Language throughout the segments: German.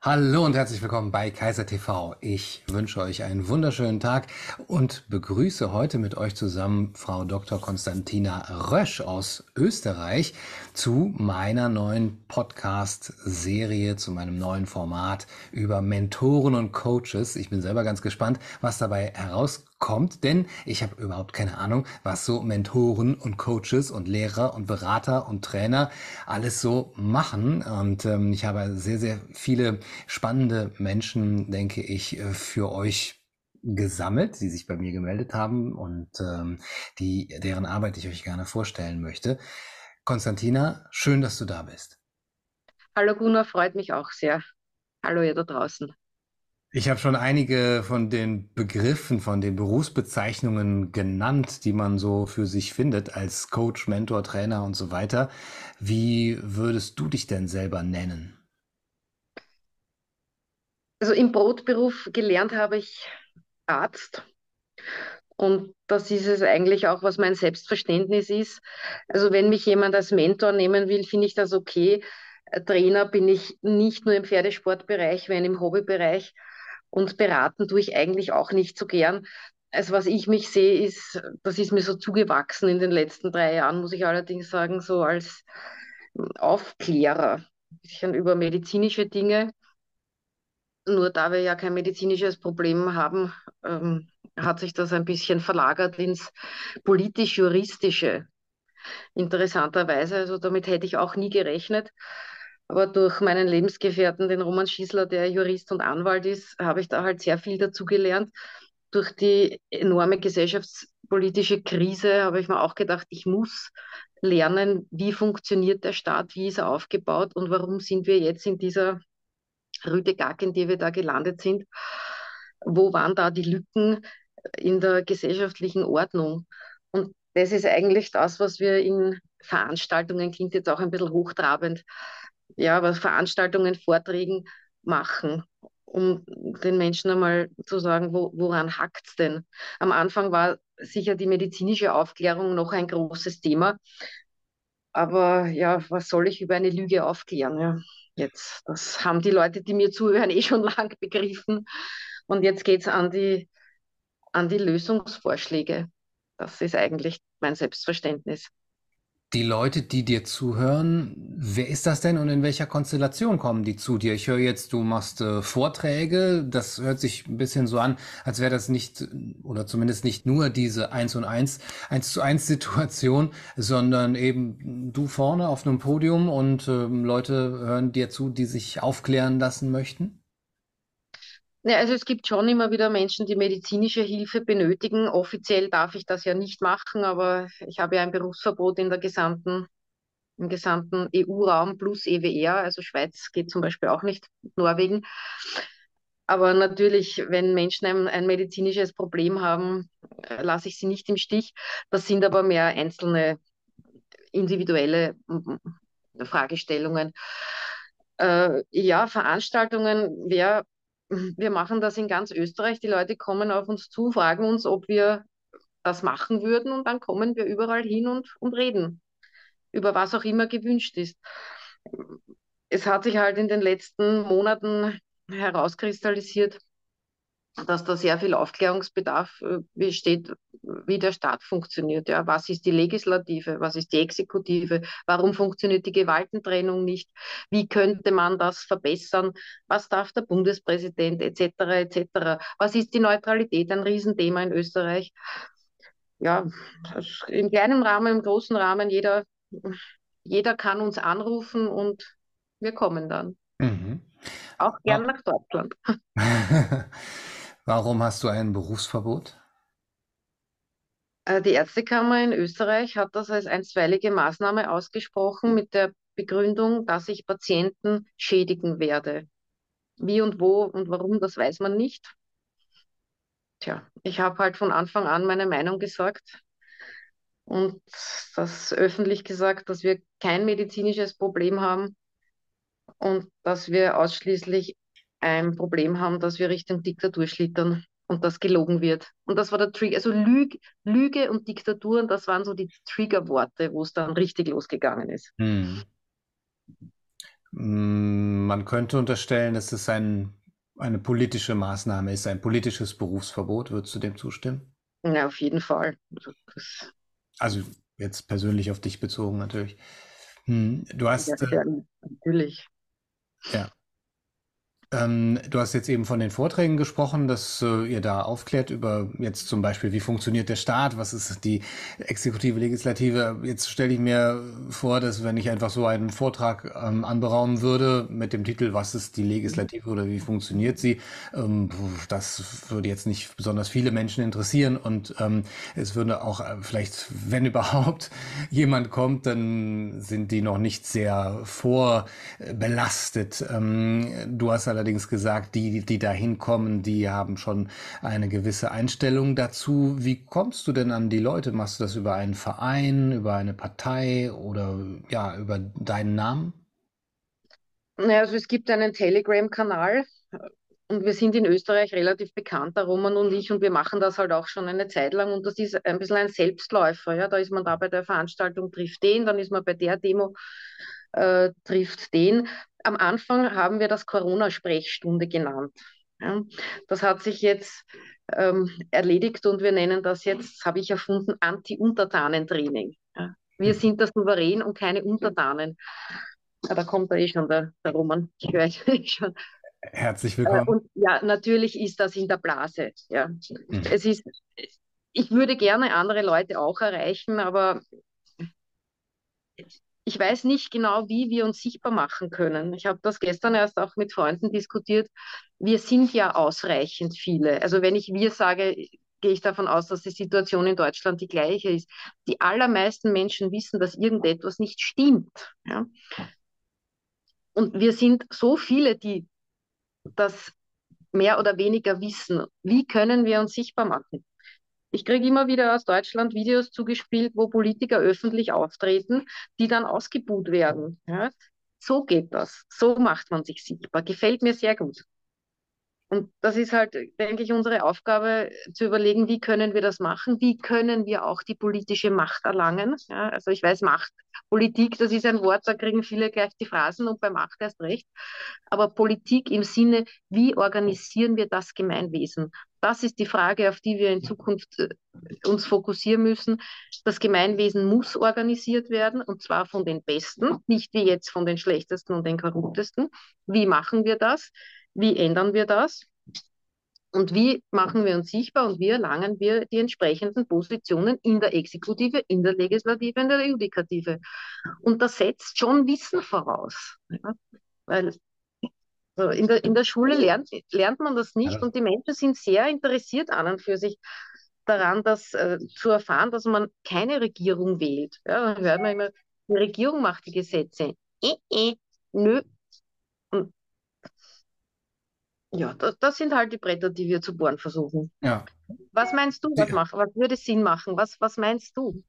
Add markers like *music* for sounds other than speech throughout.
Hallo und herzlich willkommen bei Kaiser TV. Ich wünsche euch einen wunderschönen Tag und begrüße heute mit euch zusammen Frau Dr. Konstantina Rösch aus Österreich zu meiner neuen Podcast-Serie, zu meinem neuen Format über Mentoren und Coaches. Ich bin selber ganz gespannt, was dabei herauskommt kommt, denn ich habe überhaupt keine Ahnung, was so Mentoren und Coaches und Lehrer und Berater und Trainer alles so machen. Und ähm, ich habe sehr, sehr viele spannende Menschen, denke ich, äh, für euch gesammelt, die sich bei mir gemeldet haben und ähm, die, deren Arbeit ich euch gerne vorstellen möchte. Konstantina, schön, dass du da bist. Hallo Gunnar, freut mich auch sehr. Hallo ihr da draußen. Ich habe schon einige von den Begriffen, von den Berufsbezeichnungen genannt, die man so für sich findet als Coach, Mentor, Trainer und so weiter. Wie würdest du dich denn selber nennen? Also im Brotberuf gelernt habe ich Arzt. Und das ist es eigentlich auch, was mein Selbstverständnis ist. Also wenn mich jemand als Mentor nehmen will, finde ich das okay. Trainer bin ich nicht nur im Pferdesportbereich, wenn im Hobbybereich. Und beraten tue ich eigentlich auch nicht so gern. Also was ich mich sehe, ist, das ist mir so zugewachsen in den letzten drei Jahren, muss ich allerdings sagen, so als Aufklärer, ein bisschen über medizinische Dinge. Nur da wir ja kein medizinisches Problem haben, ähm, hat sich das ein bisschen verlagert ins politisch-juristische. Interessanterweise, also damit hätte ich auch nie gerechnet. Aber durch meinen Lebensgefährten, den Roman Schießler, der Jurist und Anwalt ist, habe ich da halt sehr viel dazugelernt. Durch die enorme gesellschaftspolitische Krise habe ich mir auch gedacht, ich muss lernen, wie funktioniert der Staat, wie ist er aufgebaut und warum sind wir jetzt in dieser Rüde Gack, in der wir da gelandet sind. Wo waren da die Lücken in der gesellschaftlichen Ordnung? Und das ist eigentlich das, was wir in Veranstaltungen, klingt jetzt auch ein bisschen hochtrabend, ja, was Veranstaltungen, Vorträgen machen, um den Menschen einmal zu sagen, wo, woran hackt es denn? Am Anfang war sicher die medizinische Aufklärung noch ein großes Thema. Aber ja, was soll ich über eine Lüge aufklären? Ja, jetzt, das haben die Leute, die mir zuhören, *laughs* eh schon lang begriffen. Und jetzt geht es an die, an die Lösungsvorschläge. Das ist eigentlich mein Selbstverständnis. Die Leute, die dir zuhören, wer ist das denn und in welcher Konstellation kommen die zu dir? Ich höre jetzt, du machst äh, Vorträge. Das hört sich ein bisschen so an, als wäre das nicht oder zumindest nicht nur diese eins und eins, eins zu eins Situation, sondern eben du vorne auf einem Podium und äh, Leute hören dir zu, die sich aufklären lassen möchten? Ja, also es gibt schon immer wieder Menschen, die medizinische Hilfe benötigen. Offiziell darf ich das ja nicht machen, aber ich habe ja ein Berufsverbot in der gesamten, im gesamten EU-Raum plus EWR. Also Schweiz geht zum Beispiel auch nicht, Norwegen. Aber natürlich, wenn Menschen ein, ein medizinisches Problem haben, äh, lasse ich sie nicht im Stich. Das sind aber mehr einzelne individuelle Fragestellungen. Äh, ja, Veranstaltungen, wer wir machen das in ganz Österreich. Die Leute kommen auf uns zu, fragen uns, ob wir das machen würden und dann kommen wir überall hin und, und reden über was auch immer gewünscht ist. Es hat sich halt in den letzten Monaten herauskristallisiert, dass da sehr viel Aufklärungsbedarf äh, besteht, wie der Staat funktioniert. Ja, was ist die Legislative? Was ist die Exekutive? Warum funktioniert die Gewaltentrennung nicht? Wie könnte man das verbessern? Was darf der Bundespräsident etc. etc. Was ist die Neutralität? Ein Riesenthema in Österreich. Ja, im kleinen Rahmen, im großen Rahmen, jeder, jeder kann uns anrufen und wir kommen dann. Mhm. Auch gern nach Deutschland. *laughs* *laughs* Warum hast du ein Berufsverbot? Äh, die Ärztekammer in Österreich hat das als einstweilige Maßnahme ausgesprochen mit der Begründung, dass ich Patienten schädigen werde. Wie und wo und warum, das weiß man nicht. Tja, ich habe halt von Anfang an meine Meinung gesagt und das öffentlich gesagt, dass wir kein medizinisches Problem haben und dass wir ausschließlich ein Problem haben, dass wir Richtung Diktatur schlittern und das gelogen wird. Und das war der Trigger, also Lüg, Lüge und Diktatur, und das waren so die Triggerworte, wo es dann richtig losgegangen ist. Hm. Mm, man könnte unterstellen, dass es ein, eine politische Maßnahme ist, ein politisches Berufsverbot. Würdest du dem zustimmen? Ja, auf jeden Fall. Das also jetzt persönlich auf dich bezogen natürlich. Hm, du hast. Ja, ja, natürlich. Ja. Ähm, du hast jetzt eben von den Vorträgen gesprochen, dass äh, ihr da aufklärt über jetzt zum Beispiel, wie funktioniert der Staat, was ist die Exekutive, Legislative. Jetzt stelle ich mir vor, dass wenn ich einfach so einen Vortrag ähm, anberaumen würde mit dem Titel, was ist die Legislative oder wie funktioniert sie, ähm, das würde jetzt nicht besonders viele Menschen interessieren und ähm, es würde auch äh, vielleicht, wenn *laughs* überhaupt jemand kommt, dann sind die noch nicht sehr vorbelastet. Ähm, du hast allerdings gesagt, die, die da hinkommen, die haben schon eine gewisse Einstellung dazu. Wie kommst du denn an die Leute? Machst du das über einen Verein, über eine Partei oder ja, über deinen Namen? Also es gibt einen Telegram-Kanal und wir sind in Österreich relativ bekannt, der Roman und ich, und wir machen das halt auch schon eine Zeit lang und das ist ein bisschen ein Selbstläufer. Ja? Da ist man da bei der Veranstaltung, trifft den, dann ist man bei der Demo, äh, trifft den am Anfang haben wir das Corona-Sprechstunde genannt. Ja, das hat sich jetzt ähm, erledigt und wir nennen das jetzt, habe ich erfunden, Anti-Untertanen-Training. Ja, wir sind das Souverän und keine Untertanen. Ja, da kommt da eh schon der, der Roman. Ich höre *laughs* schon. Herzlich willkommen. Äh, und ja, natürlich ist das in der Blase. Ja. Mhm. Es ist, ich würde gerne andere Leute auch erreichen, aber ich weiß nicht genau, wie wir uns sichtbar machen können. Ich habe das gestern erst auch mit Freunden diskutiert. Wir sind ja ausreichend viele. Also wenn ich wir sage, gehe ich davon aus, dass die Situation in Deutschland die gleiche ist. Die allermeisten Menschen wissen, dass irgendetwas nicht stimmt. Ja? Und wir sind so viele, die das mehr oder weniger wissen. Wie können wir uns sichtbar machen? Ich kriege immer wieder aus Deutschland Videos zugespielt, wo Politiker öffentlich auftreten, die dann ausgebuht werden. Ja? So geht das. So macht man sich sichtbar. Gefällt mir sehr gut. Und das ist halt, denke ich, unsere Aufgabe, zu überlegen, wie können wir das machen? Wie können wir auch die politische Macht erlangen? Ja, also ich weiß, Macht, Politik, das ist ein Wort, da kriegen viele gleich die Phrasen und bei Macht erst recht. Aber Politik im Sinne, wie organisieren wir das Gemeinwesen? Das ist die Frage, auf die wir in Zukunft äh, uns fokussieren müssen. Das Gemeinwesen muss organisiert werden und zwar von den Besten, nicht wie jetzt von den Schlechtesten und den Korruptesten. Wie machen wir das? Wie ändern wir das? Und wie machen wir uns sichtbar und wie erlangen wir die entsprechenden Positionen in der Exekutive, in der Legislative, in der Judikative? Und das setzt schon Wissen voraus. Ja? Weil also in, der, in der Schule lernt, lernt man das nicht ja. und die Menschen sind sehr interessiert an und für sich daran, das äh, zu erfahren, dass man keine Regierung wählt. Ja, dann hört man immer, die Regierung macht die Gesetze. Eh, eh, nö, ja, das, das, sind halt die Bretter, die wir zu bohren versuchen. Ja. Was meinst du, was, macht, was würde Sinn machen? Was, was meinst du?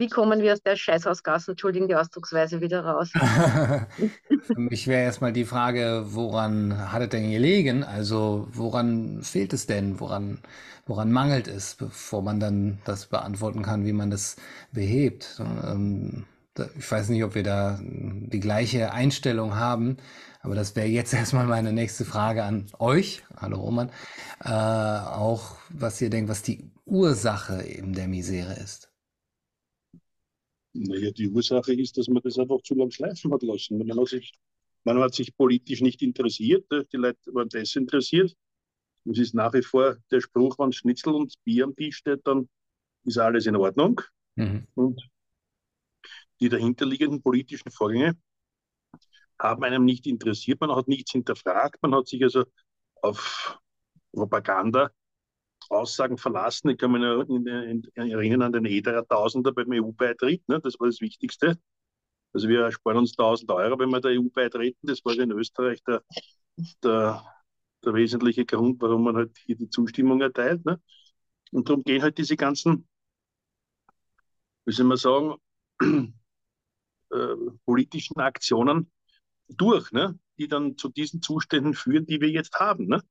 Wie kommen wir aus der Scheißhausgasse, entschuldigen die Ausdrucksweise, wieder raus? *laughs* Für mich wäre erstmal die Frage, woran hat es denn gelegen? Also woran fehlt es denn? Woran, woran mangelt es, bevor man dann das beantworten kann, wie man das behebt? Ähm, ich weiß nicht, ob wir da die gleiche Einstellung haben. Aber das wäre jetzt *laughs* erstmal meine nächste Frage an euch, hallo Roman, äh, auch was ihr denkt, was die Ursache eben der Misere ist. Naja, die Ursache ist, dass man das einfach zu lang schleifen hat lassen. Man hat sich, man hat sich politisch nicht interessiert, die Leute waren desinteressiert. Es ist nach wie vor der Spruch, wenn Schnitzel und Bier am Tisch steht, dann ist alles in Ordnung. Mhm. Und die dahinterliegenden politischen Vorgänge haben einem nicht interessiert, man hat nichts hinterfragt, man hat sich also auf Propaganda, Aussagen verlassen. Ich kann mich erinnern an den Ederer Tausender beim EU-Beitritt, ne? das war das Wichtigste. Also wir ersparen uns 1000 Euro, wenn wir der EU beitreten. Das war in Österreich der, der, der wesentliche Grund, warum man halt hier die Zustimmung erteilt. Ne? Und darum gehen halt diese ganzen, wie soll man sagen, *clears throat* äh, politischen Aktionen durch, ne? die dann zu diesen Zuständen führen, die wir jetzt haben. Ne?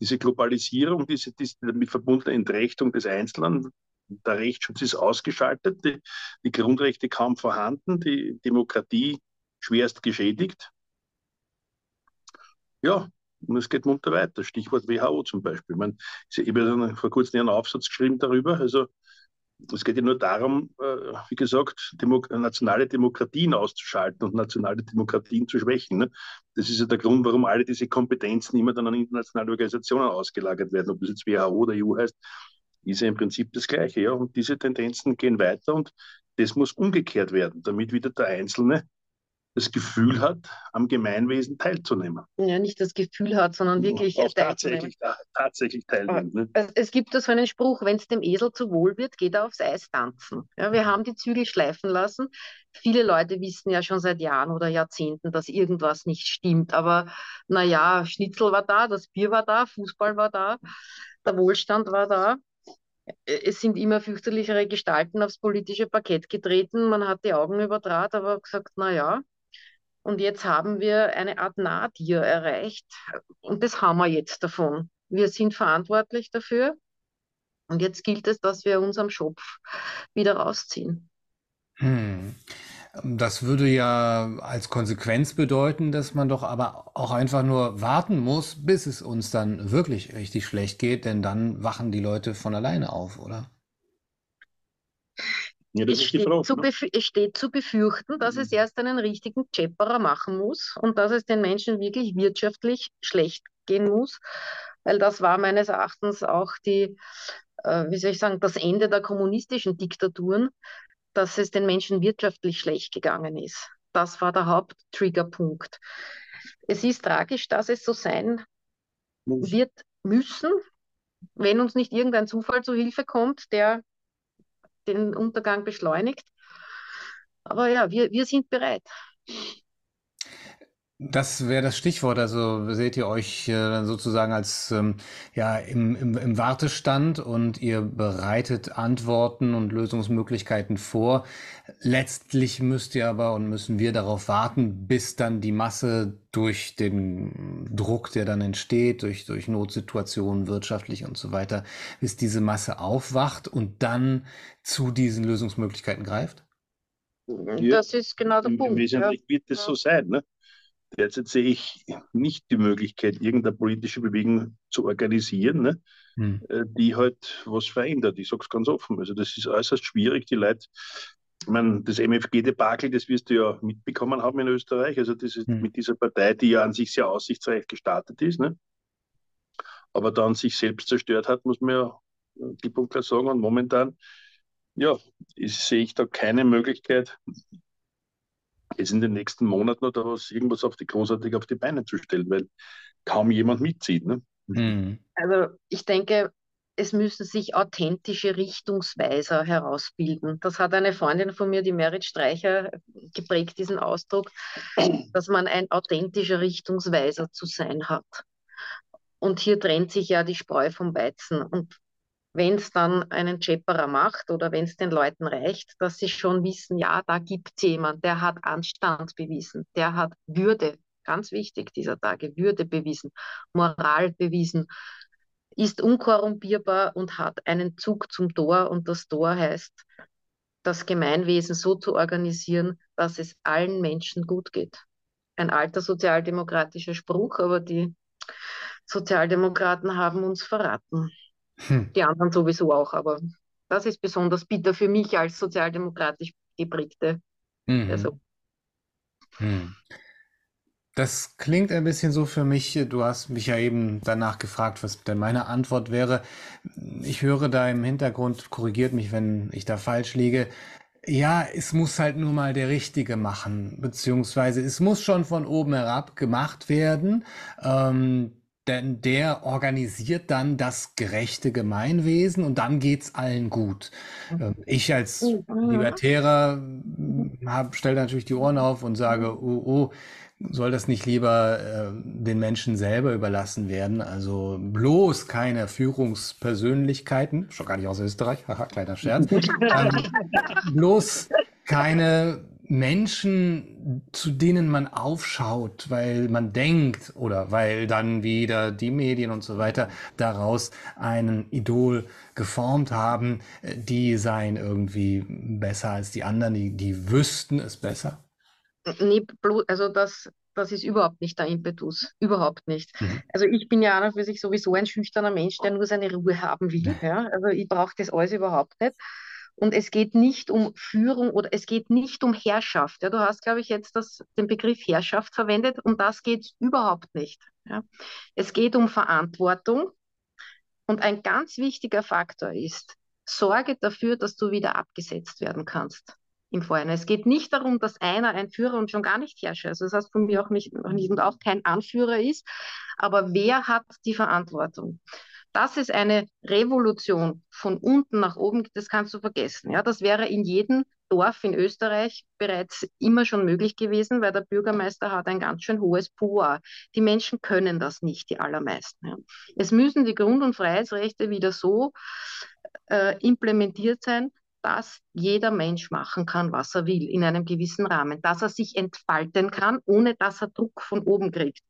Diese Globalisierung, diese, diese damit verbundene Entrechtung des Einzelnen, der Rechtsschutz ist ausgeschaltet, die, die Grundrechte kaum vorhanden, die Demokratie schwerst geschädigt. ja, und es geht munter weiter. Stichwort WHO zum Beispiel. Ich, meine, ich habe vor kurzem einen Aufsatz geschrieben darüber. Also es geht ja nur darum, äh, wie gesagt, Demo nationale Demokratien auszuschalten und nationale Demokratien zu schwächen. Ne? Das ist ja der Grund, warum alle diese Kompetenzen immer dann an internationale Organisationen ausgelagert werden. Ob das jetzt WHO oder EU heißt, ist ja im Prinzip das Gleiche. Ja? Und diese Tendenzen gehen weiter und das muss umgekehrt werden, damit wieder der Einzelne das Gefühl hat, am Gemeinwesen teilzunehmen. Ja, nicht das Gefühl hat, sondern wirklich auch tatsächlich, tatsächlich teilnimmt. Ne? Es gibt da so einen Spruch, wenn es dem Esel zu wohl wird, geht er aufs Eis tanzen. Ja, wir haben die Zügel schleifen lassen. Viele Leute wissen ja schon seit Jahren oder Jahrzehnten, dass irgendwas nicht stimmt. Aber naja, Schnitzel war da, das Bier war da, Fußball war da, der Wohlstand war da es sind immer fürchterlichere Gestalten aufs politische Parkett getreten. Man hat die Augen überdraht, aber gesagt, na ja, und jetzt haben wir eine Art Nadir erreicht. Und das haben wir jetzt davon. Wir sind verantwortlich dafür. Und jetzt gilt es, dass wir uns am Schopf wieder rausziehen. Hm. Das würde ja als Konsequenz bedeuten, dass man doch aber auch einfach nur warten muss, bis es uns dann wirklich richtig schlecht geht, denn dann wachen die Leute von alleine auf, oder? Ja, es, steht Frage, zu ne? es, steht zu befürchten, dass mhm. es erst einen richtigen Chepperer machen muss und dass es den Menschen wirklich wirtschaftlich schlecht gehen muss, weil das war meines Erachtens auch die, äh, wie soll ich sagen, das Ende der kommunistischen Diktaturen, dass es den Menschen wirtschaftlich schlecht gegangen ist. Das war der Haupttriggerpunkt. Es ist tragisch, dass es so sein wird müssen, wenn uns nicht irgendein Zufall zu Hilfe kommt, der den Untergang beschleunigt. Aber ja, wir, wir sind bereit. Das wäre das Stichwort. Also seht ihr euch äh, sozusagen als ähm, ja im, im, im Wartestand und ihr bereitet Antworten und Lösungsmöglichkeiten vor. Letztlich müsst ihr aber und müssen wir darauf warten, bis dann die Masse durch den Druck, der dann entsteht, durch, durch Notsituationen wirtschaftlich und so weiter, bis diese Masse aufwacht und dann zu diesen Lösungsmöglichkeiten greift? Ja, das ist genau der Punkt. Wesentlich ja. wird es so sein. Ne? Derzeit sehe ich nicht die Möglichkeit, irgendeine politische Bewegung zu organisieren, ne, hm. Äh, die halt was verändert. Ich sage es ganz offen. Also das ist äußerst schwierig. Die Leute, ich meine, das MFG-Debakel, das wirst du ja mitbekommen haben in Österreich. Also das ist hm. mit dieser Partei, die ja an sich sehr aussichtsreich gestartet ist, ne, aber dann sich selbst zerstört hat, muss man ja die Punkte sagen. Und momentan, ja, sehe ich da keine Möglichkeit, jetzt in den nächsten Monaten oder was irgendwas auf die großartig auf die Beine zu stellen, weil kaum jemand mitzieht. Ne? Mhm. Also ich denke, es müssen sich authentische Richtungsweiser herausbilden. Das hat eine Freundin von mir, die Merit Streicher, geprägt, diesen Ausdruck, dass man ein authentischer Richtungsweiser zu sein hat. Und hier trennt sich ja die Spreu vom Weizen. Und wenn es dann einen Chepperer macht oder wenn es den Leuten reicht, dass sie schon wissen, ja, da gibt es jemand, der hat Anstand bewiesen, der hat Würde, ganz wichtig dieser Tage, Würde bewiesen, Moral bewiesen, ist unkorrumpierbar und hat einen Zug zum Tor und das Tor heißt, das Gemeinwesen so zu organisieren, dass es allen Menschen gut geht. Ein alter sozialdemokratischer Spruch, aber die Sozialdemokraten haben uns verraten. Hm. Die anderen sowieso auch, aber das ist besonders bitter für mich als sozialdemokratisch geprägte mhm. Person. Hm. Das klingt ein bisschen so für mich, du hast mich ja eben danach gefragt, was denn meine Antwort wäre. Ich höre da im Hintergrund, korrigiert mich, wenn ich da falsch liege. Ja, es muss halt nur mal der Richtige machen, beziehungsweise es muss schon von oben herab gemacht werden. Ähm, denn der organisiert dann das gerechte Gemeinwesen und dann geht's allen gut. Ähm, ich als mhm. Libertärer stelle natürlich die Ohren auf und sage, oh, oh, soll das nicht lieber äh, den Menschen selber überlassen werden? Also bloß keine Führungspersönlichkeiten, schon gar nicht aus Österreich, haha, kleiner Scherz, *laughs* ähm, bloß keine Menschen, zu denen man aufschaut, weil man denkt oder weil dann wieder die Medien und so weiter daraus einen Idol geformt haben, die seien irgendwie besser als die anderen, die, die wüssten es besser? Nee, also das das ist überhaupt nicht der Impetus. Überhaupt nicht. Mhm. Also ich bin ja auch für sich sowieso ein schüchterner Mensch, der nur seine Ruhe haben will. Ja? Also ich brauche das alles überhaupt nicht. Und es geht nicht um Führung oder es geht nicht um Herrschaft. Ja, du hast, glaube ich, jetzt das, den Begriff Herrschaft verwendet. Um das geht es überhaupt nicht. Ja. Es geht um Verantwortung. Und ein ganz wichtiger Faktor ist, sorge dafür, dass du wieder abgesetzt werden kannst im Vorhinein. Es geht nicht darum, dass einer ein Führer und schon gar nicht Herrscher ist. Das heißt von mir auch nicht und auch kein Anführer ist. Aber wer hat die Verantwortung? Das ist eine Revolution von unten nach oben, das kannst du vergessen. Ja, das wäre in jedem Dorf in Österreich bereits immer schon möglich gewesen, weil der Bürgermeister hat ein ganz schön hohes Pouvoir. Die Menschen können das nicht, die allermeisten. Ja. Es müssen die Grund- und Freiheitsrechte wieder so äh, implementiert sein, dass jeder Mensch machen kann, was er will, in einem gewissen Rahmen, dass er sich entfalten kann, ohne dass er Druck von oben kriegt.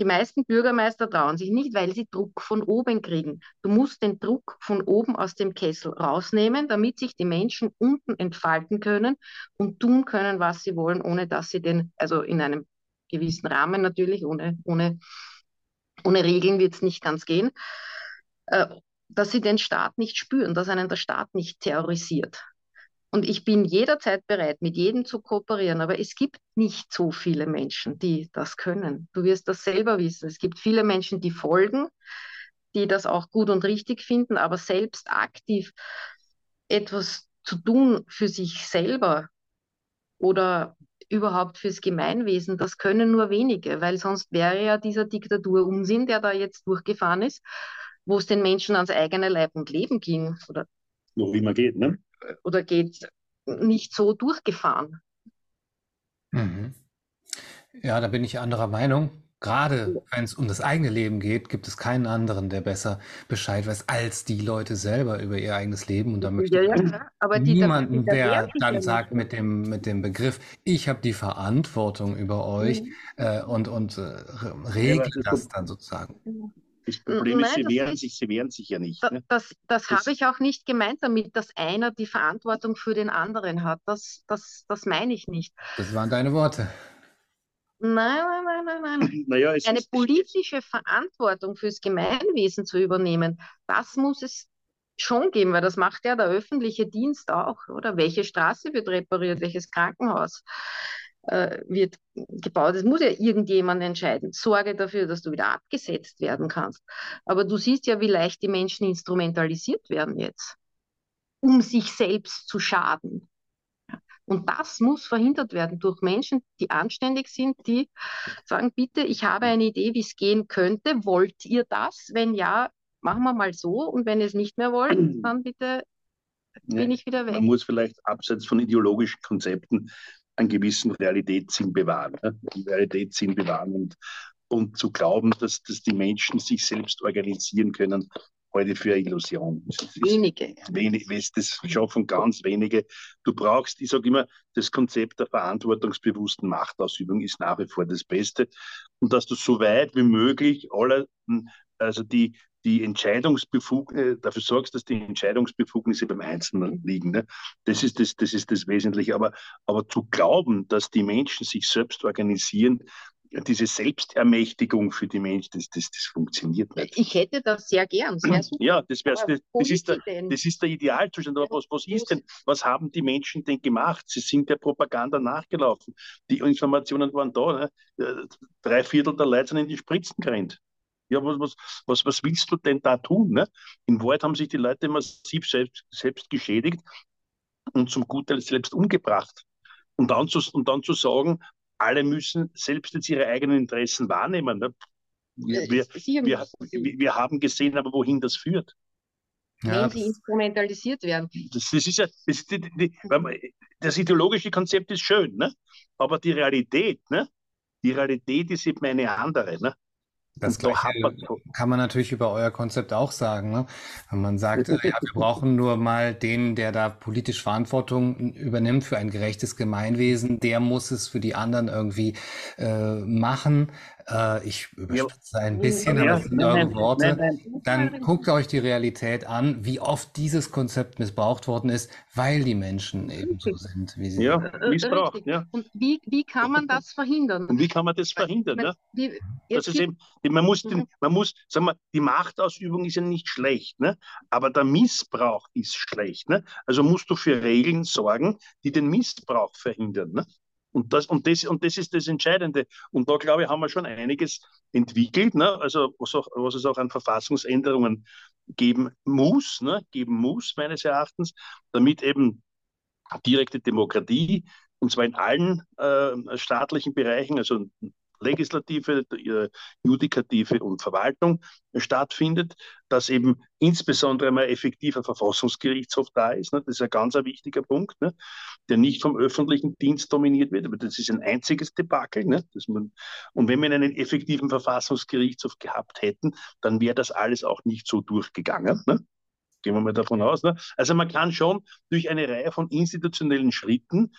Die meisten Bürgermeister trauen sich nicht, weil sie Druck von oben kriegen. Du musst den Druck von oben aus dem Kessel rausnehmen, damit sich die Menschen unten entfalten können und tun können, was sie wollen, ohne dass sie den, also in einem gewissen Rahmen natürlich, ohne, ohne, ohne Regeln wird es nicht ganz gehen, äh, dass sie den Staat nicht spüren, dass einen der Staat nicht terrorisiert. Und ich bin jederzeit bereit, mit jedem zu kooperieren, aber es gibt nicht so viele Menschen, die das können. Du wirst das selber wissen. Es gibt viele Menschen, die folgen, die das auch gut und richtig finden, aber selbst aktiv etwas zu tun für sich selber oder überhaupt fürs Gemeinwesen, das können nur wenige, weil sonst wäre ja dieser Diktatur Unsinn, der da jetzt durchgefahren ist, wo es den Menschen ans eigene Leib und Leben ging. Oder noch wie man geht, ne? Oder geht nicht so durchgefahren. Mhm. Ja, da bin ich anderer Meinung. Gerade wenn es um das eigene Leben geht, gibt es keinen anderen, der besser Bescheid weiß als die Leute selber über ihr eigenes Leben. Und da möchte ja, ja, aber niemanden, der dann sagt mit dem, mit dem Begriff, ich habe die Verantwortung über euch mhm. äh, und, und äh, regelt das dann sozusagen. Das Problem Nein, ist, sie wehren, sich, sie wehren sich ja nicht. Ne? Das, das, das habe ich auch nicht gemeint damit, dass einer die Verantwortung für den anderen hat. Das, das, das meine ich nicht. Das waren deine Worte. Nein, nein, nein, nein, nein. *laughs* Naja, Eine politische Verantwortung fürs Gemeinwesen zu übernehmen, das muss es schon geben, weil das macht ja der öffentliche Dienst auch, oder? Welche Straße wird repariert, welches Krankenhaus? Äh, wird gebaut. Es muss ja irgendjemand entscheiden. Sorge dafür, dass du wieder abgesetzt werden kannst. Aber du siehst ja, wie leicht die Menschen instrumentalisiert werden jetzt, um sich selbst zu schaden. Und das muss verhindert werden durch Menschen, die anständig sind, die sagen, bitte, ich habe eine Idee, wie es gehen könnte. Wollt ihr das? Wenn ja, machen wir mal so. Und wenn ihr es nicht mehr wollt, *clears throat* dann bitte bin ja, ich wieder weg. Man muss vielleicht abseits von ideologischen Konzepten einen gewissen Realitätssinn bewahren. Ne? Realitätssinn bewahren und, und zu glauben, dass, dass die Menschen sich selbst organisieren können, heute für eine Illusion. Wenige. Wenig, das schaffen ganz wenige. Du brauchst, ich sage immer, das Konzept der verantwortungsbewussten Machtausübung ist nach wie vor das Beste. Und dass du so weit wie möglich alle, also die, die Entscheidungsbefugnisse, dafür sorgst, dass die Entscheidungsbefugnisse beim Einzelnen liegen. Ne? Das, ist das, das ist das Wesentliche. Aber, aber zu glauben, dass die Menschen sich selbst organisieren, diese Selbstermächtigung für die Menschen, das, das, das funktioniert nicht. Ich hätte das sehr gern. Sehr *clears throat* ja, das, wär's, das, das, ist der, das ist der Idealzustand. Aber was, was ist denn? Was haben die Menschen denn gemacht? Sie sind der Propaganda nachgelaufen. Die Informationen waren da. Ne? Drei Viertel der Leute sind in die Spritzen gerannt. Ja, was, was, was, was willst du denn da tun? Ne? In Wahrheit haben sich die Leute massiv selbst, selbst geschädigt und zum Gutteil selbst umgebracht. Und dann, zu, und dann zu sagen, alle müssen selbst jetzt ihre eigenen Interessen wahrnehmen. Ne? Wir, wir, wir, wir, haben gesehen, aber wohin das führt. Wenn ja. sie instrumentalisiert werden. Das, das ist ja, das, ist die, die, das ideologische Konzept ist schön, ne? aber die Realität, ne? die Realität ist eben eine andere. Ne? Das Gleiche kann man natürlich über euer Konzept auch sagen. Ne? Wenn man sagt, ja, wir brauchen nur mal den, der da politisch Verantwortung übernimmt für ein gerechtes Gemeinwesen, der muss es für die anderen irgendwie äh, machen. Äh, ich überspitze ein bisschen, aber das sind eure Worte. Nein, nein, Dann guckt euch die Realität an, wie oft dieses Konzept missbraucht worden ist, weil die Menschen eben so sind, wie sie ja, sind. Ja, missbraucht. Ja. Und wie, wie kann man das verhindern? Und wie kann man das verhindern? Ja? Wie, das ist eben, man muss, den, mhm. man muss, sagen wir, die Machtausübung ist ja nicht schlecht, ne? aber der Missbrauch ist schlecht. Ne? Also musst du für Regeln sorgen, die den Missbrauch verhindern. Ne? Und das, und, das, und das ist das Entscheidende. Und da, glaube ich, haben wir schon einiges entwickelt, ne? also was, auch, was es auch an Verfassungsänderungen geben muss, ne? geben muss, meines Erachtens, damit eben direkte Demokratie, und zwar in allen äh, staatlichen Bereichen, also Legislative, Judikative und Verwaltung stattfindet, dass eben insbesondere ein effektiver Verfassungsgerichtshof da ist. Ne? Das ist ein ganz ein wichtiger Punkt, ne? der nicht vom öffentlichen Dienst dominiert wird, aber das ist ein einziges Debakel. Ne? Man, und wenn wir einen effektiven Verfassungsgerichtshof gehabt hätten, dann wäre das alles auch nicht so durchgegangen. Ne? Gehen wir mal davon aus. Ne? Also man kann schon durch eine Reihe von institutionellen Schritten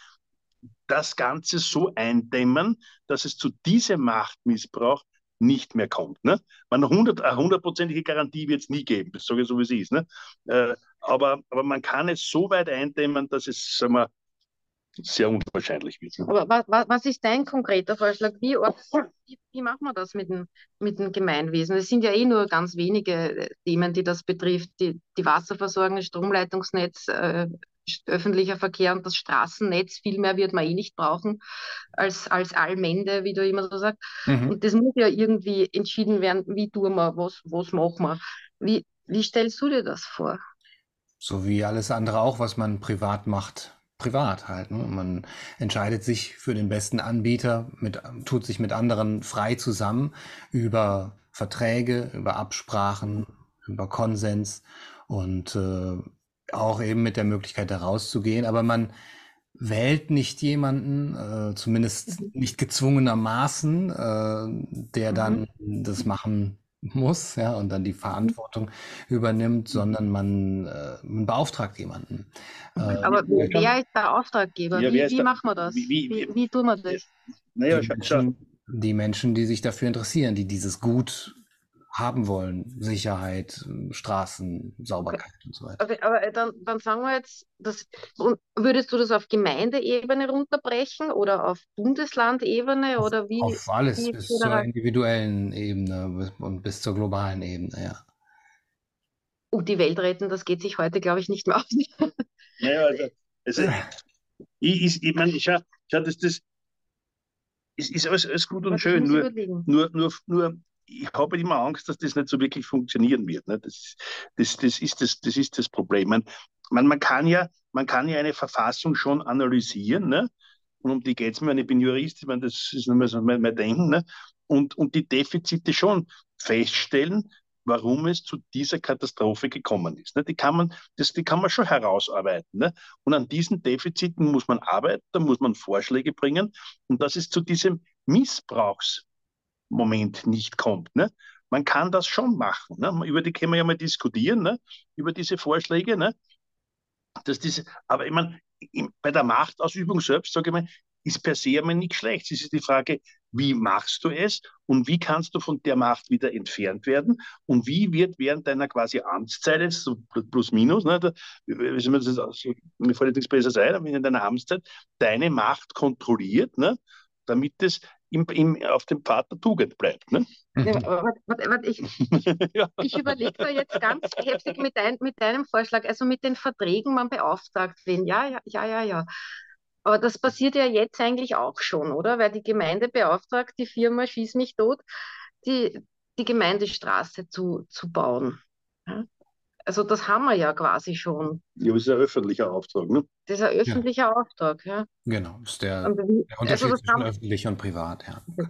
das Ganze so eindämmen, dass es zu diesem Machtmissbrauch nicht mehr kommt. Ne? Man, eine hundertprozentige Garantie wird es nie geben, das sage ich so, wie es ist. Ne? Äh, aber, aber man kann es so weit eindämmen, dass es sagen wir, sehr unwahrscheinlich wird. Aber was, was ist dein konkreter Vorschlag? Wie, wie, wie machen wir das mit dem, mit dem Gemeinwesen? Es sind ja eh nur ganz wenige Themen, die das betrifft. Die, die Wasserversorgung, das Stromleitungsnetz, äh, öffentlicher Verkehr und das Straßennetz, viel mehr wird man eh nicht brauchen als, als Allmende, wie du immer so sagst. Mhm. Und das muss ja irgendwie entschieden werden, wie tun wir, was, was machen wir. Wie, wie stellst du dir das vor? So wie alles andere auch, was man privat macht. Privat halt. Ne? Man entscheidet sich für den besten Anbieter, mit, tut sich mit anderen frei zusammen über Verträge, über Absprachen, über Konsens und äh, auch eben mit der Möglichkeit, da rauszugehen. Aber man wählt nicht jemanden, äh, zumindest mhm. nicht gezwungenermaßen, äh, der dann mhm. das machen muss, ja, und dann die Verantwortung übernimmt, sondern man, äh, man beauftragt jemanden. Äh, Aber wer ist der Auftraggeber? Ja, wie, wie machen wir das? Wie, wie, wie, wie tun wir das? Naja, die, Menschen, die Menschen, die sich dafür interessieren, die dieses Gut haben wollen. Sicherheit, Straßen, Sauberkeit okay. und so weiter. Okay, aber äh, dann, dann sagen wir jetzt, das, würdest du das auf Gemeindeebene runterbrechen oder auf Bundeslandebene auf, oder wie? Auf alles, wie bis zur individuellen Ebene und bis zur globalen Ebene, ja. Und die Welt retten, das geht sich heute, glaube ich, nicht mehr aus. *laughs* naja, also, also ich, ich, ich meine, ich, ich, das, das ist, ist alles, alles gut und Was schön, nur, nur, nur, nur ich habe immer Angst, dass das nicht so wirklich funktionieren wird. Ne? Das, das, das, ist das, das ist das Problem. Man, man, kann ja, man kann ja eine Verfassung schon analysieren. Ne? Und um die geht es mir. Ich bin Jurist, ich meine, das ist nicht mehr so mein, mein Denken. Ne? Und, und die Defizite schon feststellen, warum es zu dieser Katastrophe gekommen ist. Ne? Die, kann man, das, die kann man schon herausarbeiten. Ne? Und an diesen Defiziten muss man arbeiten, da muss man Vorschläge bringen. Und dass es zu diesem Missbrauchs Moment nicht kommt. Ne? Man kann das schon machen. Ne? Über die können wir ja mal diskutieren, ne? über diese Vorschläge. Ne? Dass diese, aber ich meine, bei der Machtausübung selbst, sage ich mal, ist per se einmal nicht schlecht. Es ist die Frage, wie machst du es und wie kannst du von der Macht wieder entfernt werden und wie wird während deiner quasi Amtszeit, so plus minus, ne, da, mir, mir fällt nichts besser ein, in deiner Amtszeit deine Macht kontrolliert, ne, damit es im, im, auf dem Pfad der Tugend bleibt. Ne? Ja, warte, warte, ich, *laughs* ja. ich überlege da jetzt ganz heftig mit, ein, mit deinem Vorschlag, also mit den Verträgen, man beauftragt wen. Ja, ja, ja, ja, ja. Aber das passiert ja jetzt eigentlich auch schon, oder? Weil die Gemeinde beauftragt die Firma Schieß mich tot, die, die Gemeindestraße zu, zu bauen. Ja? Also das haben wir ja quasi schon. Ja, aber es ist ein öffentlicher Auftrag, ne? Das ist ein öffentlicher ja. Auftrag, ja. Genau, das ist der, der Unterschied also zwischen öffentlich und privat, ja. Genau.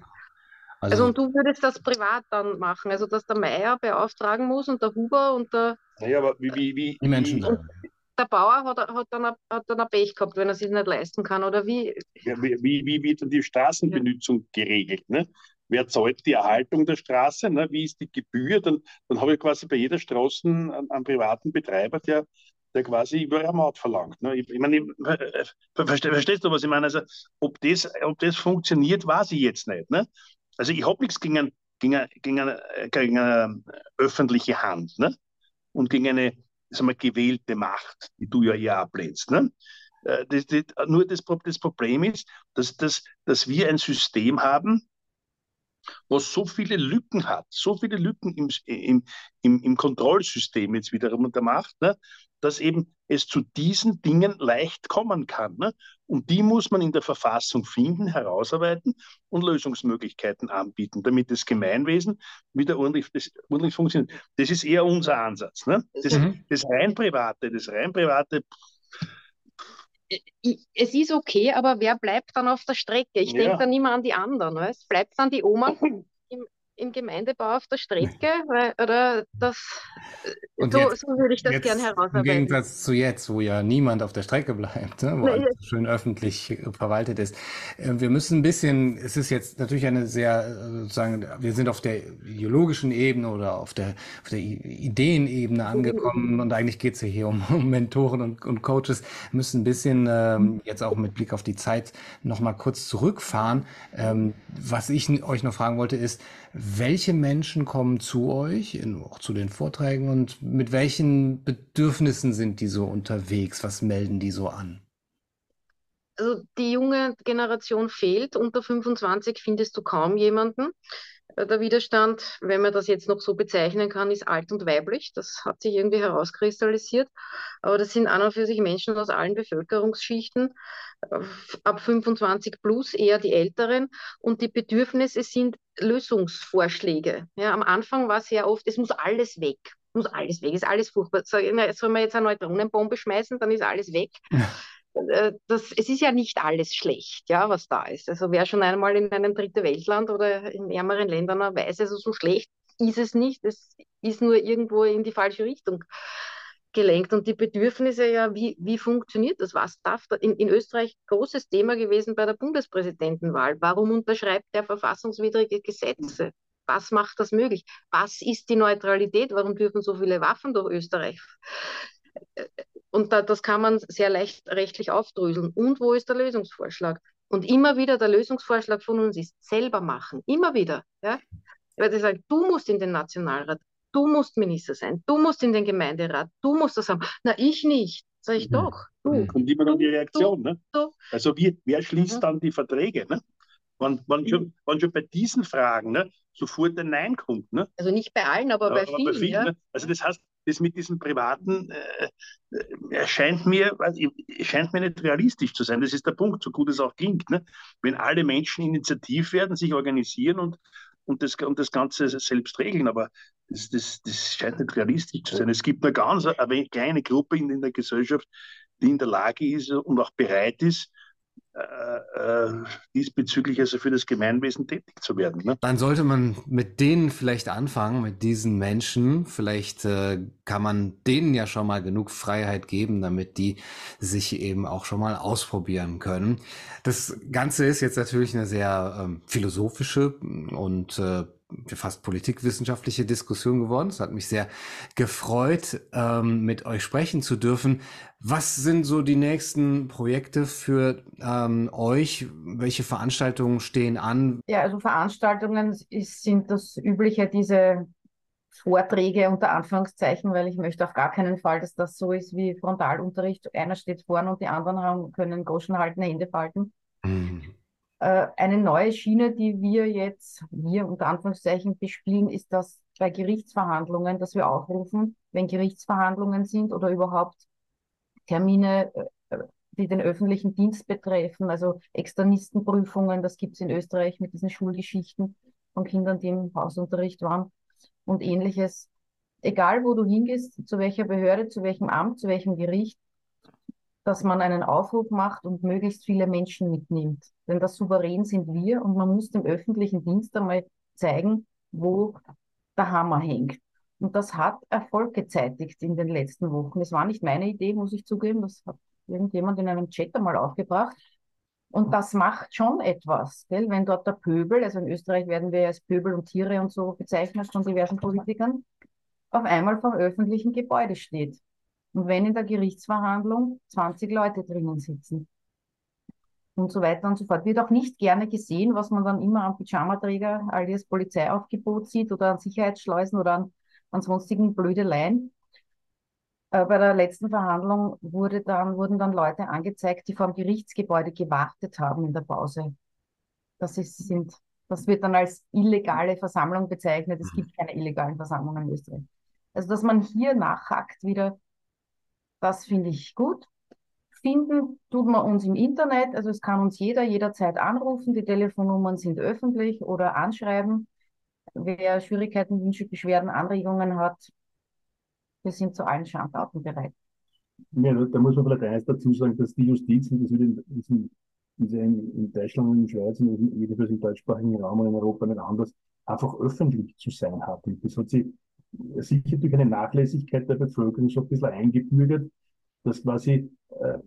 Also, also, und du würdest das privat dann machen, also dass der Meier beauftragen muss und der Huber und der. Naja, aber wie, wie, wie die Menschen wie, der Bauer hat, hat, dann ein, hat dann ein Pech gehabt, wenn er sich nicht leisten kann, oder wie? Ja, wie, wie, wird dann die Straßenbenutzung ja. geregelt? Ne? Wer zahlt die Erhaltung der Straße, ne? wie ist die Gebühr, dann, dann habe ich quasi bei jeder Straße einen, einen privaten Betreiber, der, der quasi über eine Maut verlangt. Ne? Ich, ich meine, verstehst, verstehst du, was ich meine? Also, ob das, ob das funktioniert, weiß ich jetzt nicht. Ne? Also ich habe nichts gegen, gegen, gegen, gegen eine öffentliche Hand ne? und gegen eine sagen wir, gewählte Macht, die du ja eher ablehnst. Ne? Äh, das, das, nur das, das, Problem ist, dass, dass, dass wir ein System haben, was so viele Lücken hat, so viele Lücken im, im, im, im Kontrollsystem jetzt wiederum der Macht, ne, dass eben es zu diesen Dingen leicht kommen kann. Ne? Und die muss man in der Verfassung finden, herausarbeiten und Lösungsmöglichkeiten anbieten, damit das Gemeinwesen wieder ordentlich, das, ordentlich funktioniert. Das ist eher unser Ansatz. Ne? Das, mhm. das rein private, das rein private. Es ist okay, aber wer bleibt dann auf der Strecke? Ich ja. denke dann immer an die anderen. Es bleibt dann die Oma *laughs* im Gemeindebau auf der Strecke? Weil, oder das, und so, jetzt, so würde ich das gerne herausarbeiten. Im Gegensatz zu jetzt, wo ja niemand auf der Strecke bleibt, ne, wo alles schön öffentlich verwaltet ist. Äh, wir müssen ein bisschen, es ist jetzt natürlich eine sehr, äh, sozusagen, wir sind auf der ideologischen Ebene oder auf der, auf der Ideenebene angekommen und eigentlich geht es ja hier um, *laughs* um Mentoren und, und, Coaches. Wir müssen ein bisschen ähm, jetzt auch mit Blick auf die Zeit nochmal kurz zurückfahren. Ähm, was ich euch noch fragen wollte ist, welche Menschen kommen zu euch, in, auch zu den Vorträgen und mit welchen Bedürfnissen sind die so unterwegs? Was melden die so an? Also die junge Generation fehlt. Unter 25 findest du kaum jemanden. Der Widerstand, wenn man das jetzt noch so bezeichnen kann, ist alt und weiblich. Das hat sich irgendwie herauskristallisiert. Aber das sind an und für sich Menschen aus allen Bevölkerungsschichten, ab 25 plus, eher die Älteren. Und die Bedürfnisse sind Lösungsvorschläge. Ja, am Anfang war es sehr oft, es muss alles weg. Muss alles weg, ist alles furchtbar. Soll man jetzt eine Neutronenbombe schmeißen, dann ist alles weg. Ja. Äh, das, es ist ja nicht alles schlecht, ja, was da ist. Also wer schon einmal in einem dritte Weltland oder in ärmeren Ländern weiß, also so schlecht ist es nicht. Es ist nur irgendwo in die falsche Richtung gelenkt. Und die Bedürfnisse, ja, wie, wie funktioniert das? Was darf da? In, in Österreich großes Thema gewesen bei der Bundespräsidentenwahl. Warum unterschreibt der verfassungswidrige Gesetze? Was macht das möglich? Was ist die Neutralität? Warum dürfen so viele Waffen durch Österreich und da, das kann man sehr leicht rechtlich aufdröseln. Und wo ist der Lösungsvorschlag? Und immer wieder der Lösungsvorschlag von uns ist, selber machen. Immer wieder. Ja? Weil die sagen, du musst in den Nationalrat, du musst Minister sein, du musst in den Gemeinderat, du musst das haben. Na, ich nicht. Sag ich mhm. doch. Du. Mhm. Kommt immer dann die Reaktion. Du, ne? Du. Also wie, wer schließt mhm. dann die Verträge? Ne? Wann, wann, schon, mhm. wann schon bei diesen Fragen ne, sofort ein Nein kommt. Ne? Also nicht bei allen, aber, aber bei vielen. Bei vielen ja? ne? Also das heißt, das mit diesem Privaten äh, erscheint, mir, erscheint mir nicht realistisch zu sein. Das ist der Punkt, so gut es auch klingt. Ne? Wenn alle Menschen initiativ werden, sich organisieren und, und, das, und das Ganze selbst regeln, aber das, das, das scheint nicht realistisch zu sein. Es gibt eine ganz eine kleine Gruppe in, in der Gesellschaft, die in der Lage ist und auch bereit ist, äh, äh, diesbezüglich also für das Gemeinwesen tätig zu werden. Ne? Dann sollte man mit denen vielleicht anfangen, mit diesen Menschen. Vielleicht äh, kann man denen ja schon mal genug Freiheit geben, damit die sich eben auch schon mal ausprobieren können. Das Ganze ist jetzt natürlich eine sehr ähm, philosophische und äh, fast politikwissenschaftliche Diskussion geworden. Es hat mich sehr gefreut, ähm, mit euch sprechen zu dürfen. Was sind so die nächsten Projekte für ähm, euch? Welche Veranstaltungen stehen an? Ja, also Veranstaltungen ist, sind das übliche, diese Vorträge unter Anführungszeichen, weil ich möchte auf gar keinen Fall, dass das so ist wie Frontalunterricht. Einer steht vorne und die anderen haben, können Groschen halten, Hände falten. Mhm. Äh, eine neue Schiene, die wir jetzt, wir unter Anführungszeichen bespielen, ist das bei Gerichtsverhandlungen, dass wir aufrufen, wenn Gerichtsverhandlungen sind oder überhaupt Termine, äh, die den öffentlichen Dienst betreffen, also Externistenprüfungen, das gibt es in Österreich mit diesen Schulgeschichten von Kindern, die im Hausunterricht waren und ähnliches. Egal, wo du hingehst, zu welcher Behörde, zu welchem Amt, zu welchem Gericht, dass man einen Aufruf macht und möglichst viele Menschen mitnimmt. Denn das Souverän sind wir und man muss dem öffentlichen Dienst einmal zeigen, wo der Hammer hängt. Und das hat Erfolg gezeitigt in den letzten Wochen. Es war nicht meine Idee, muss ich zugeben. Das hat irgendjemand in einem Chat einmal aufgebracht. Und das macht schon etwas, gell? wenn dort der Pöbel, also in Österreich werden wir als Pöbel und Tiere und so bezeichnet von diversen Politikern, auf einmal vor öffentlichen Gebäude steht. Und wenn in der Gerichtsverhandlung 20 Leute drinnen sitzen. und so weiter und so fort. Wird auch nicht gerne gesehen, was man dann immer am Pyjamaträger alias Polizeiaufgebot sieht oder an Sicherheitsschleusen oder an, an sonstigen Blödeleien. Äh, bei der letzten Verhandlung wurde dann, wurden dann Leute angezeigt, die vor dem Gerichtsgebäude gewartet haben in der Pause. Das, ist, sind, das wird dann als illegale Versammlung bezeichnet. Es mhm. gibt keine illegalen Versammlungen in Österreich. Also, dass man hier nachhakt wieder, das finde ich gut. Finden tut man uns im Internet, also es kann uns jeder jederzeit anrufen, die Telefonnummern sind öffentlich oder anschreiben. Wer Schwierigkeiten, Wünsche, Beschwerden, Anregungen hat, wir sind zu allen Schandtaten bereit. Ja, da muss man vielleicht eines dazu sagen, dass die Justiz, und das wird in, in, in, in Deutschland und in Schweiz und jedenfalls im deutschsprachigen Raum und in Europa nicht anders, einfach öffentlich zu sein hat. Und das hat sich sicher durch eine Nachlässigkeit der Bevölkerung so ein bisschen eingebürgert, dass quasi äh,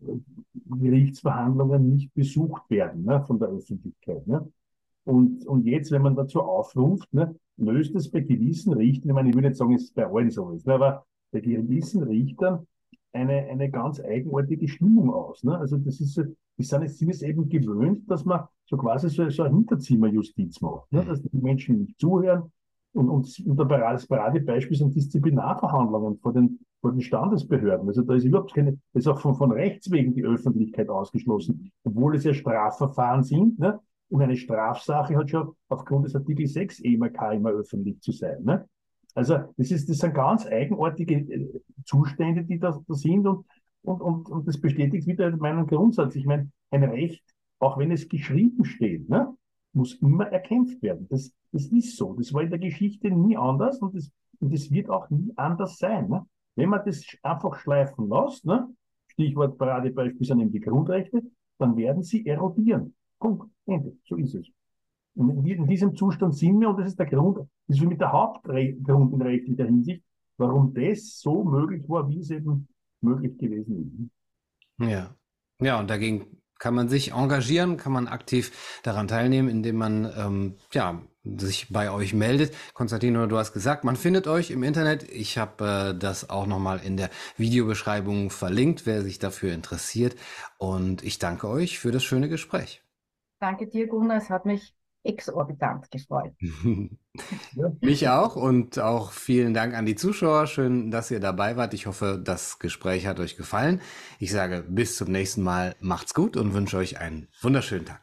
Gerichtsverhandlungen nicht besucht werden ne, von der Öffentlichkeit. Ne? Und, und jetzt, wenn man dazu aufruft, ne, löst es bei gewissen Richtern, ich meine, ich würde nicht sagen, es ist bei allen so ist, ne, aber bei gewissen Richtern eine, eine ganz eigenartige Stimmung aus. Ne? Also das ist, die sind, sind es eben gewöhnt, dass man so quasi so, so eine Hinterzimmerjustiz macht, ne? Mhm. dass die Menschen nicht zuhören. Und, und, und das Paradebeispiel sind Disziplinarverhandlungen vor den vor den Standesbehörden. Also da ist überhaupt keine, ist auch von, von Rechts wegen die Öffentlichkeit ausgeschlossen, obwohl es ja Strafverfahren sind. Ne? Und eine Strafsache hat schon aufgrund des Artikel 6 EMK immer öffentlich zu sein. Ne? Also das, ist, das sind ganz eigenartige äh, Zustände, die da, da sind und, und, und, und das bestätigt wieder meinen Grundsatz. Ich meine, ein Recht, auch wenn es geschrieben steht, ne, muss immer erkämpft werden. Das, das ist so. Das war in der Geschichte nie anders und das, und das wird auch nie anders sein. Ne? Wenn man das einfach schleifen lässt, ne, Stichwort Paradebeispiel sind eben die Grundrechte, dann werden sie erodieren. Punkt. Ende. So ist es. Und in diesem Zustand sind wir, und das ist der Grund, das ist für mich der Hauptgrund in rechtlicher Hinsicht, warum das so möglich war, wie es eben möglich gewesen ist. Ja. Ja, und dagegen kann man sich engagieren, kann man aktiv daran teilnehmen, indem man ähm, ja sich bei euch meldet. Konstantino, du hast gesagt, man findet euch im Internet. Ich habe äh, das auch nochmal in der Videobeschreibung verlinkt, wer sich dafür interessiert. Und ich danke euch für das schöne Gespräch. Danke dir, Gunnar. Es hat mich exorbitant gefreut. *laughs* Mich auch und auch vielen Dank an die Zuschauer. Schön, dass ihr dabei wart. Ich hoffe, das Gespräch hat euch gefallen. Ich sage bis zum nächsten Mal. Macht's gut und wünsche euch einen wunderschönen Tag.